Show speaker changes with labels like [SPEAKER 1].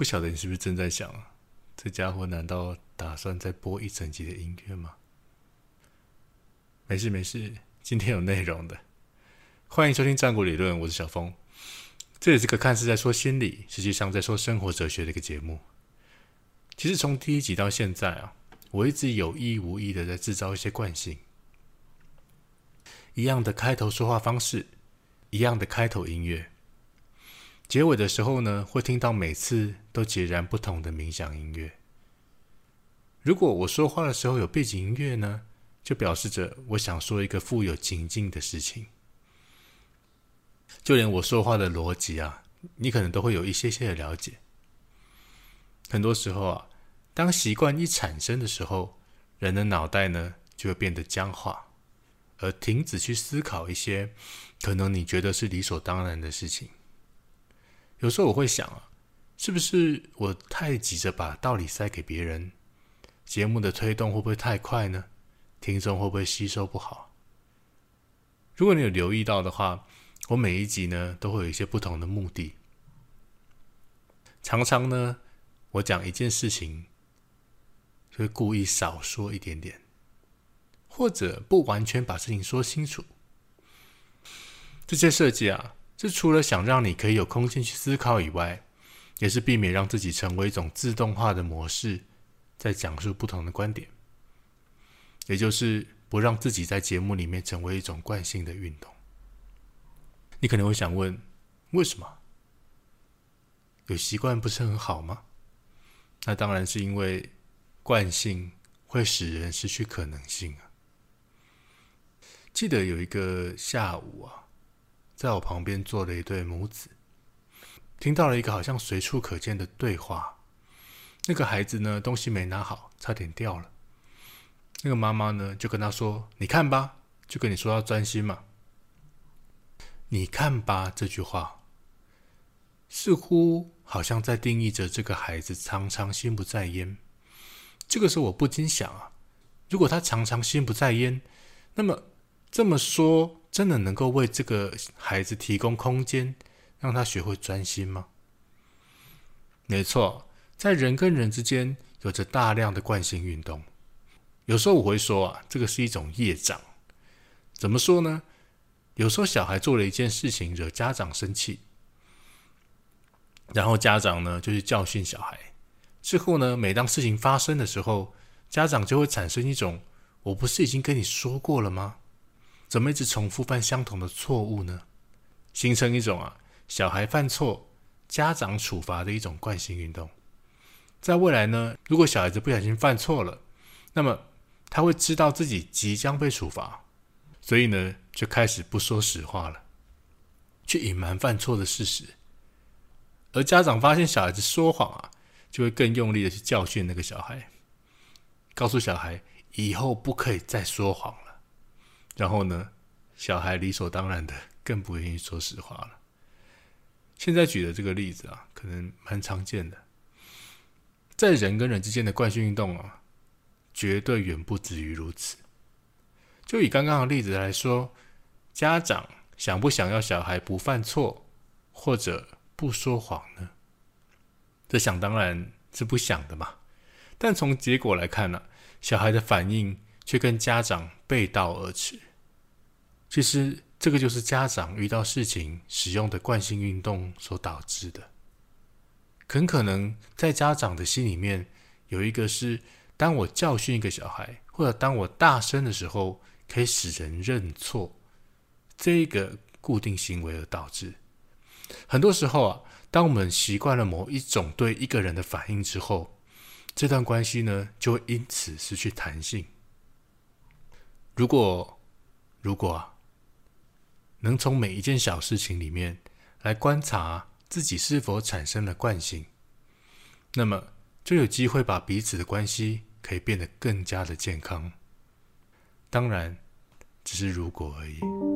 [SPEAKER 1] 不晓得你是不是正在想，这家伙难道打算再播一整集的音乐吗？没事没事，今天有内容的。欢迎收听战国理论，我是小峰。这也是个看似在说心理，实际上在说生活哲学的一个节目。其实从第一集到现在啊，我一直有意无意的在制造一些惯性，一样的开头说话方式，一样的开头音乐。结尾的时候呢，会听到每次都截然不同的冥想音乐。如果我说话的时候有背景音乐呢，就表示着我想说一个富有情境的事情。就连我说话的逻辑啊，你可能都会有一些些的了解。很多时候啊，当习惯一产生的时候，人的脑袋呢就会变得僵化，而停止去思考一些可能你觉得是理所当然的事情。有时候我会想啊，是不是我太急着把道理塞给别人，节目的推动会不会太快呢？听众会不会吸收不好？如果你有留意到的话，我每一集呢都会有一些不同的目的。常常呢，我讲一件事情，就会故意少说一点点，或者不完全把事情说清楚。这些设计啊。这除了想让你可以有空间去思考以外，也是避免让自己成为一种自动化的模式，在讲述不同的观点，也就是不让自己在节目里面成为一种惯性的运动。你可能会想问，为什么？有习惯不是很好吗？那当然是因为惯性会使人失去可能性啊。记得有一个下午啊。在我旁边坐了一对母子，听到了一个好像随处可见的对话。那个孩子呢，东西没拿好，差点掉了。那个妈妈呢，就跟他说：“你看吧，就跟你说要专心嘛。”“你看吧”这句话，似乎好像在定义着这个孩子常常心不在焉。这个时候，我不禁想啊，如果他常常心不在焉，那么这么说。真的能够为这个孩子提供空间，让他学会专心吗？没错，在人跟人之间有着大量的惯性运动。有时候我会说啊，这个是一种业障。怎么说呢？有时候小孩做了一件事情惹家长生气，然后家长呢就去教训小孩。之后呢，每当事情发生的时候，家长就会产生一种：我不是已经跟你说过了吗？怎么一直重复犯相同的错误呢？形成一种啊，小孩犯错，家长处罚的一种惯性运动。在未来呢，如果小孩子不小心犯错了，那么他会知道自己即将被处罚，所以呢，就开始不说实话了，去隐瞒犯错的事实。而家长发现小孩子说谎啊，就会更用力的去教训那个小孩，告诉小孩以后不可以再说谎了。然后呢，小孩理所当然的更不愿意说实话了。现在举的这个例子啊，可能蛮常见的，在人跟人之间的惯性运动啊，绝对远不止于如此。就以刚刚的例子来说，家长想不想要小孩不犯错或者不说谎呢？这想当然是不想的嘛。但从结果来看呢，小孩的反应却跟家长背道而驰。其实，这个就是家长遇到事情使用的惯性运动所导致的。很可能在家长的心里面，有一个是：当我教训一个小孩，或者当我大声的时候，可以使人认错，这一个固定行为而导致。很多时候啊，当我们习惯了某一种对一个人的反应之后，这段关系呢，就会因此失去弹性。如果，如果。能从每一件小事情里面来观察自己是否产生了惯性，那么就有机会把彼此的关系可以变得更加的健康。当然，只是如果而已。